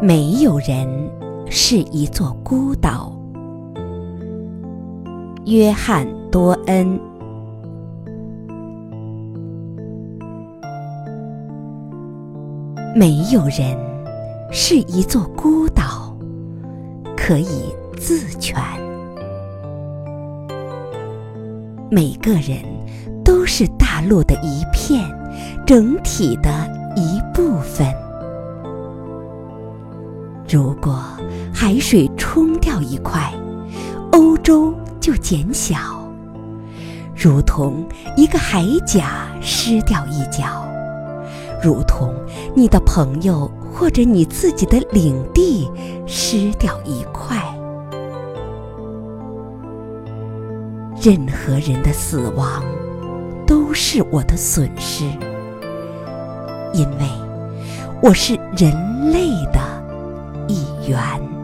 没有人是一座孤岛。约翰·多恩。没有人是一座孤岛，可以自全。每个人都是大陆的一片，整体的如果海水冲掉一块，欧洲就减小，如同一个海甲失掉一角，如同你的朋友或者你自己的领地失掉一块。任何人的死亡都是我的损失，因为我是人类的。远。